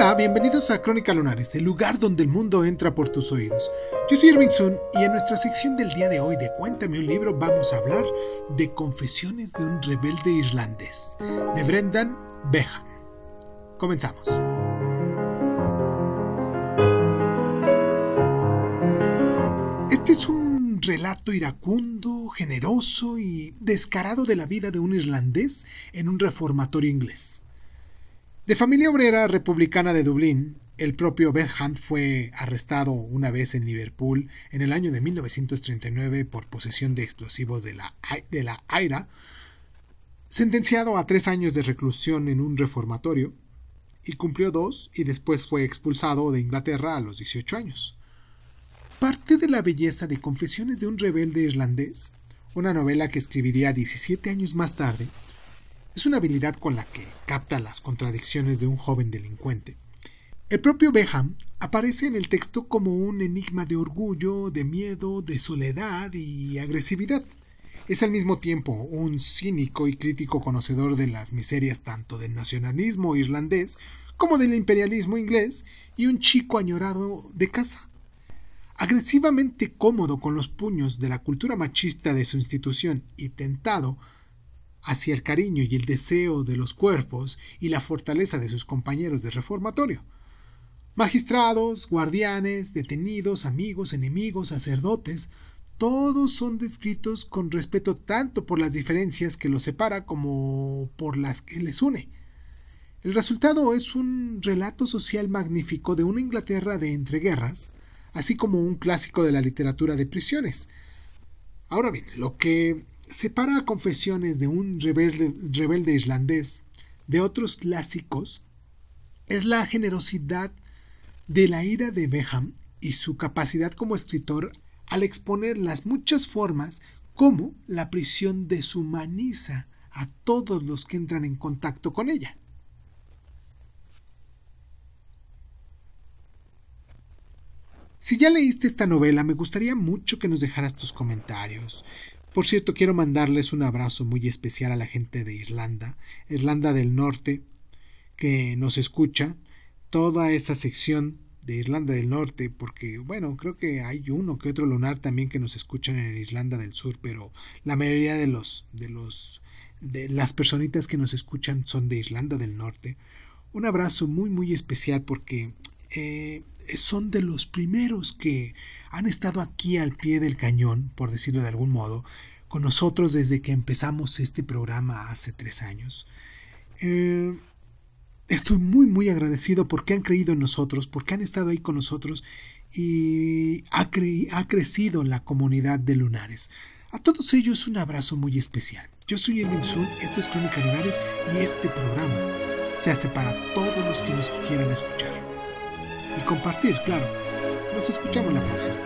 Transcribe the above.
Hola, bienvenidos a Crónica Lunares, el lugar donde el mundo entra por tus oídos. Yo soy Irving Sun y en nuestra sección del día de hoy de Cuéntame un libro vamos a hablar de Confesiones de un rebelde irlandés, de Brendan Behan. Comenzamos. Este es un relato iracundo, generoso y descarado de la vida de un irlandés en un reformatorio inglés. De familia obrera republicana de Dublín, el propio Hunt fue arrestado una vez en Liverpool en el año de 1939 por posesión de explosivos de la, de la AIRA, sentenciado a tres años de reclusión en un reformatorio, y cumplió dos y después fue expulsado de Inglaterra a los 18 años. Parte de la belleza de Confesiones de un rebelde irlandés, una novela que escribiría 17 años más tarde, es una habilidad con la que capta las contradicciones de un joven delincuente. El propio Beham aparece en el texto como un enigma de orgullo, de miedo, de soledad y agresividad. Es al mismo tiempo un cínico y crítico conocedor de las miserias tanto del nacionalismo irlandés como del imperialismo inglés y un chico añorado de casa. Agresivamente cómodo con los puños de la cultura machista de su institución y tentado hacia el cariño y el deseo de los cuerpos y la fortaleza de sus compañeros de reformatorio. Magistrados, guardianes, detenidos, amigos, enemigos, sacerdotes, todos son descritos con respeto tanto por las diferencias que los separa como por las que les une. El resultado es un relato social magnífico de una Inglaterra de entreguerras, así como un clásico de la literatura de prisiones. Ahora bien, lo que separa Confesiones de un rebelde, rebelde islandés de otros clásicos es la generosidad de la ira de Beham y su capacidad como escritor al exponer las muchas formas como la prisión deshumaniza a todos los que entran en contacto con ella. Si ya leíste esta novela, me gustaría mucho que nos dejaras tus comentarios. Por cierto, quiero mandarles un abrazo muy especial a la gente de Irlanda, Irlanda del Norte, que nos escucha, toda esa sección de Irlanda del Norte, porque bueno, creo que hay uno que otro lunar también que nos escuchan en Irlanda del Sur, pero la mayoría de los de los de las personitas que nos escuchan son de Irlanda del Norte. Un abrazo muy muy especial porque eh, son de los primeros que han estado aquí al pie del cañón, por decirlo de algún modo, con nosotros desde que empezamos este programa hace tres años. Eh, estoy muy muy agradecido porque han creído en nosotros, porque han estado ahí con nosotros y ha, ha crecido la comunidad de lunares. A todos ellos un abrazo muy especial. Yo soy Irving Sun, esto es Crónica Lunares y este programa se hace para todos los que nos quieran escuchar y compartir, claro. Nos escuchamos la próxima.